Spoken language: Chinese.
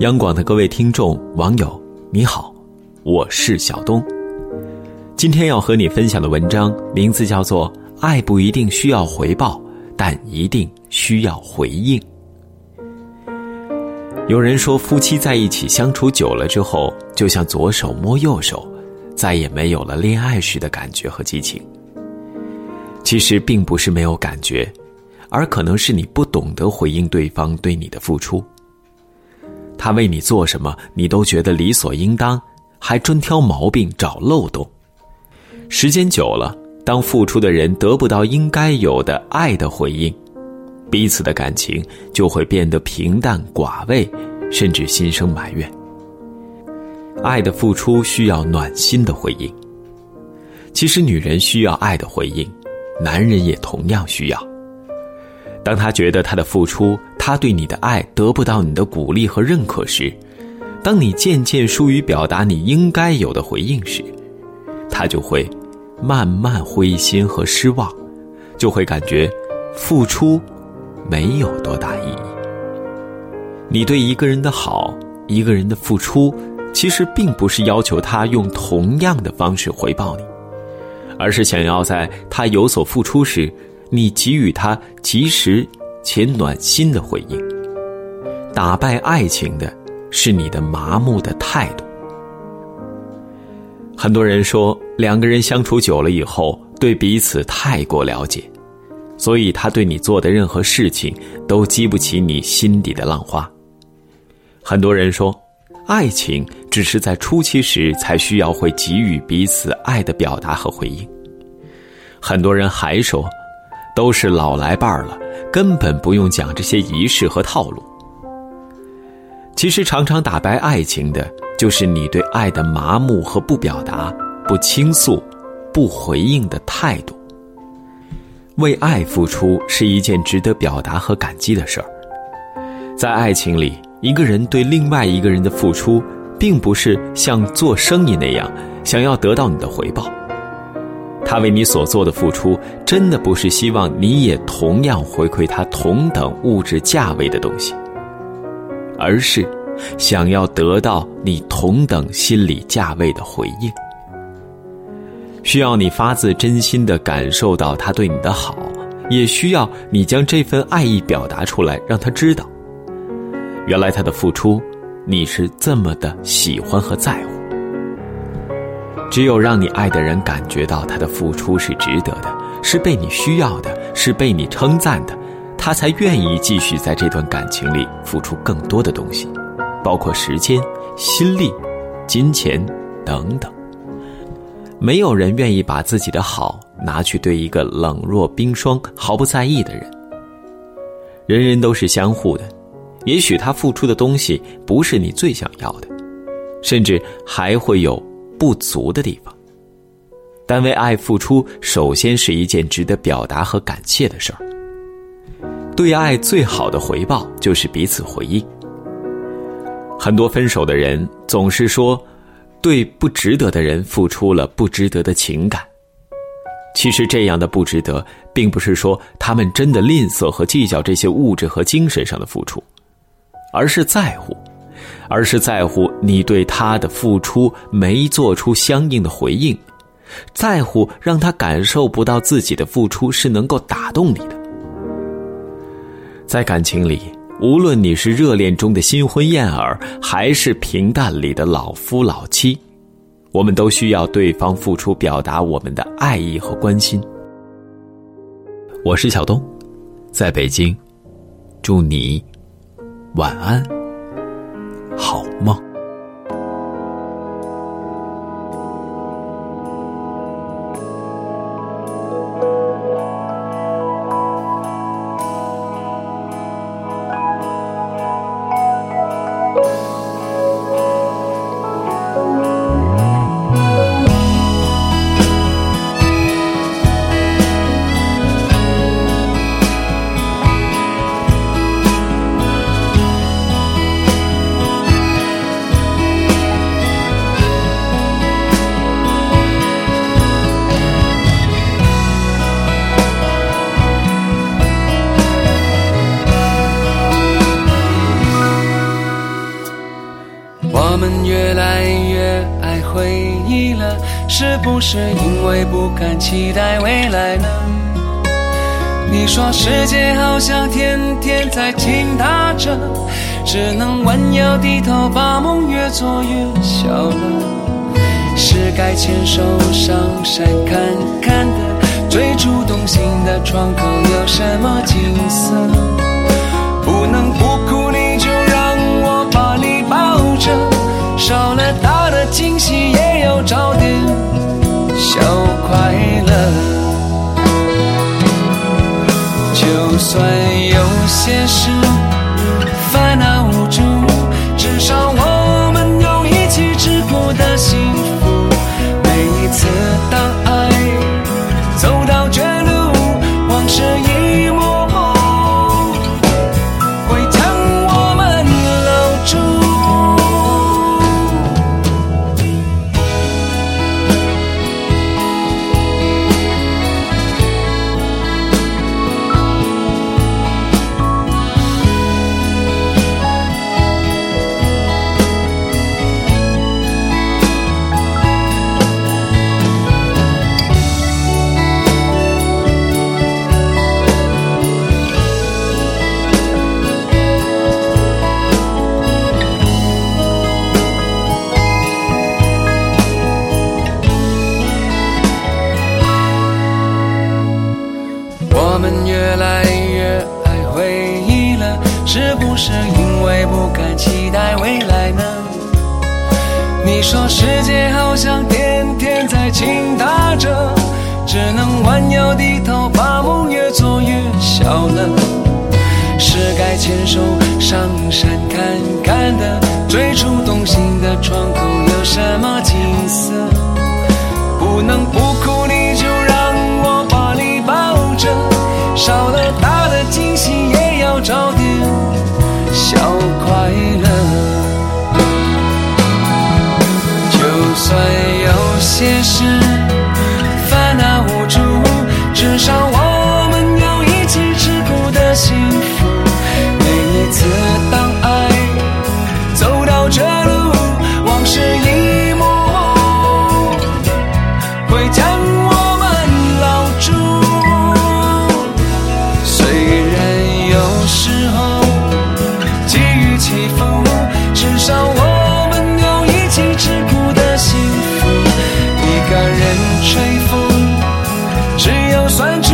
央广的各位听众、网友，你好，我是小东。今天要和你分享的文章名字叫做《爱不一定需要回报，但一定需要回应》。有人说，夫妻在一起相处久了之后，就像左手摸右手，再也没有了恋爱时的感觉和激情。其实并不是没有感觉。而可能是你不懂得回应对方对你的付出。他为你做什么，你都觉得理所应当，还专挑毛病找漏洞。时间久了，当付出的人得不到应该有的爱的回应，彼此的感情就会变得平淡寡味，甚至心生埋怨。爱的付出需要暖心的回应。其实，女人需要爱的回应，男人也同样需要。当他觉得他的付出，他对你的爱得不到你的鼓励和认可时，当你渐渐疏于表达你应该有的回应时，他就会慢慢灰心和失望，就会感觉付出没有多大意义。你对一个人的好，一个人的付出，其实并不是要求他用同样的方式回报你，而是想要在他有所付出时。你给予他及时且暖心的回应，打败爱情的是你的麻木的态度。很多人说，两个人相处久了以后，对彼此太过了解，所以他对你做的任何事情都激不起你心底的浪花。很多人说，爱情只是在初期时才需要会给予彼此爱的表达和回应。很多人还说。都是老来伴儿了，根本不用讲这些仪式和套路。其实，常常打败爱情的，就是你对爱的麻木和不表达、不倾诉、不回应的态度。为爱付出是一件值得表达和感激的事儿。在爱情里，一个人对另外一个人的付出，并不是像做生意那样，想要得到你的回报。他为你所做的付出，真的不是希望你也同样回馈他同等物质价位的东西，而是想要得到你同等心理价位的回应。需要你发自真心的感受到他对你的好，也需要你将这份爱意表达出来，让他知道，原来他的付出，你是这么的喜欢和在乎。只有让你爱的人感觉到他的付出是值得的，是被你需要的，是被你称赞的，他才愿意继续在这段感情里付出更多的东西，包括时间、心力、金钱等等。没有人愿意把自己的好拿去对一个冷若冰霜、毫不在意的人。人人都是相互的，也许他付出的东西不是你最想要的，甚至还会有。不足的地方，但为爱付出，首先是一件值得表达和感谢的事儿。对爱最好的回报就是彼此回应。很多分手的人总是说，对不值得的人付出了不值得的情感。其实这样的不值得，并不是说他们真的吝啬和计较这些物质和精神上的付出，而是在乎。而是在乎你对他的付出没做出相应的回应，在乎让他感受不到自己的付出是能够打动你的。在感情里，无论你是热恋中的新婚燕尔，还是平淡里的老夫老妻，我们都需要对方付出，表达我们的爱意和关心。我是小东，在北京，祝你晚安。好梦。是不是因为不敢期待未来呢？你说世界好像天天在倾塌着，只能弯腰低头，把梦越做越小了。是该牵手上山看看的，最初动心的窗口有什么景色？不能就算有些事你说世界好像天天在倾塌着，只能弯腰低头，把梦越做越小了。是该牵手上山看看的，最初动心的算有些事算。